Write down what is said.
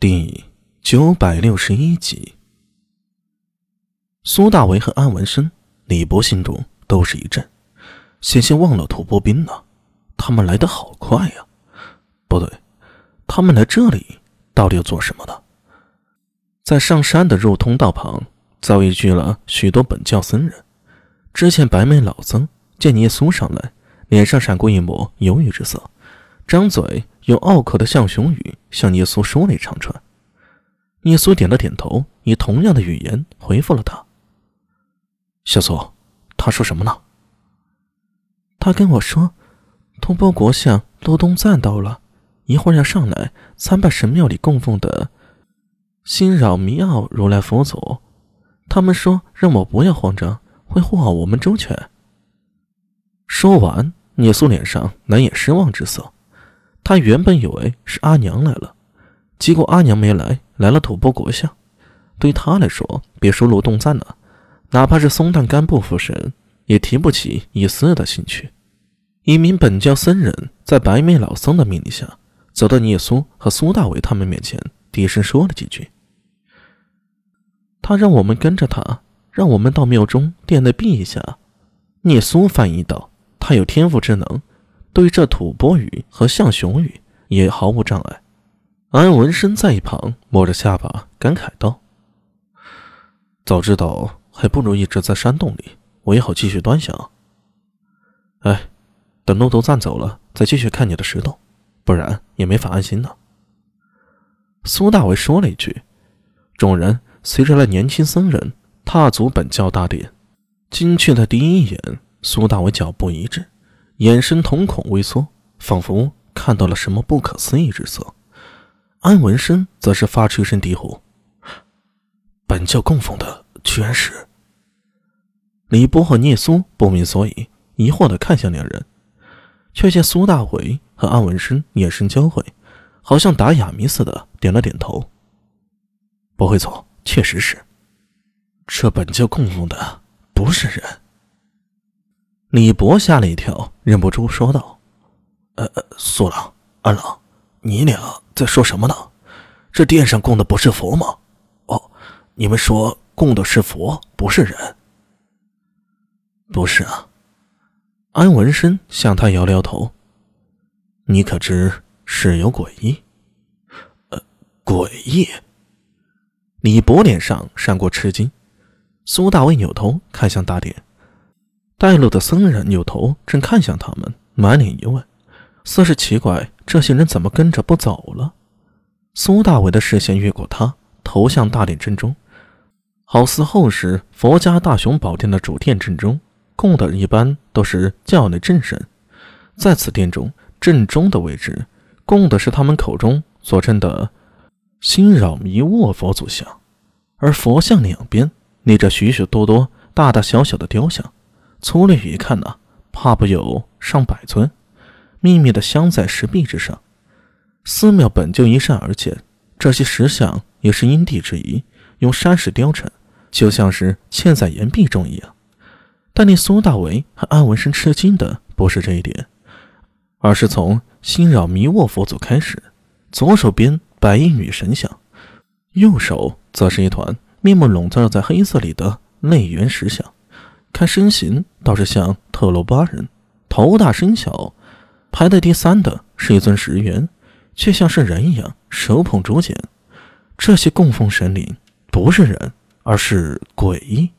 第九百六十一集，苏大为和安文生、李博心中都是一震，险些忘了吐蕃兵呢。他们来的好快呀！不对，他们来这里到底要做什么的？在上山的入通道旁，早已聚了许多本教僧人。之前白眉老僧见耶稣上来，脸上闪过一抹犹豫之色，张嘴。用拗口的象雄语向耶稣说了一长串，耶稣点了点头，以同样的语言回复了他。小苏，他说什么呢？他跟我说，吐蕃国相罗东赞到了，一会儿要上来参拜神庙里供奉的心扰弥奥如来佛祖。他们说让我不要慌张，会护好我们周全。说完，耶稣脸上难掩失望之色。他原本以为是阿娘来了，结果阿娘没来，来了吐蕃国相。对他来说，别说罗东赞了，哪怕是松赞干布夫神，也提不起一丝的兴趣。一名本教僧人在白眉老僧的命令下，走到聂苏和苏大伟他们面前，低声说了几句。他让我们跟着他，让我们到庙中殿内避一下。聂苏翻译道：“他有天赋之能。”对这吐蕃语和象雄语也毫无障碍。安文生在一旁摸着下巴，感慨道：“早知道，还不如一直在山洞里，我也好继续端详。哎，等骆驼站走了，再继续看你的石头，不然也没法安心呢。”苏大为说了一句。众人随着那年轻僧人踏足本教大殿，进去的第一眼，苏大为脚步一滞。眼神瞳孔微缩，仿佛看到了什么不可思议之色。安文生则是发出一声低呼：“本教供奉的居然是……”李波和聂苏不明所以，疑惑的看向两人，却见苏大伟和安文生眼神交汇，好像打哑谜似的，点了点头：“不会错，确实是。这本教供奉的不是人。”李博吓了一跳，忍不住说道：“呃呃，苏郎、二郎，你俩在说什么呢？这殿上供的不是佛吗？哦，你们说供的是佛，不是人？不是啊。”安文生向他摇摇头：“你可知事有诡异？”呃，诡异。李博脸上闪过吃惊。苏大卫扭头看向大殿。带路的僧人扭头，正看向他们，满脸疑问，似是奇怪这些人怎么跟着不走了。苏大伟的视线越过他，投向大殿正中，好似后世佛家大雄宝殿的主殿正中供的一般，都是教内正神。在此殿中正中的位置，供的是他们口中所称的心扰弥沃佛祖像，而佛像两边立着许许多多大大小小的雕像。粗略一看呢，怕不有上百尊，密密的镶在石壁之上。寺庙本就依山而建，这些石像也是因地制宜，用山石雕成，就像是嵌在岩壁中一样。但令苏大为和安文生吃惊的不是这一点，而是从心扰弥沃佛祖开始，左手边白衣女神像，右手则是一团面目笼罩在黑色里的内圆石像。看身形倒是像特洛巴人，头大身小。排在第三的是一尊石猿，却像是人一样手捧竹简。这些供奉神灵不是人，而是鬼。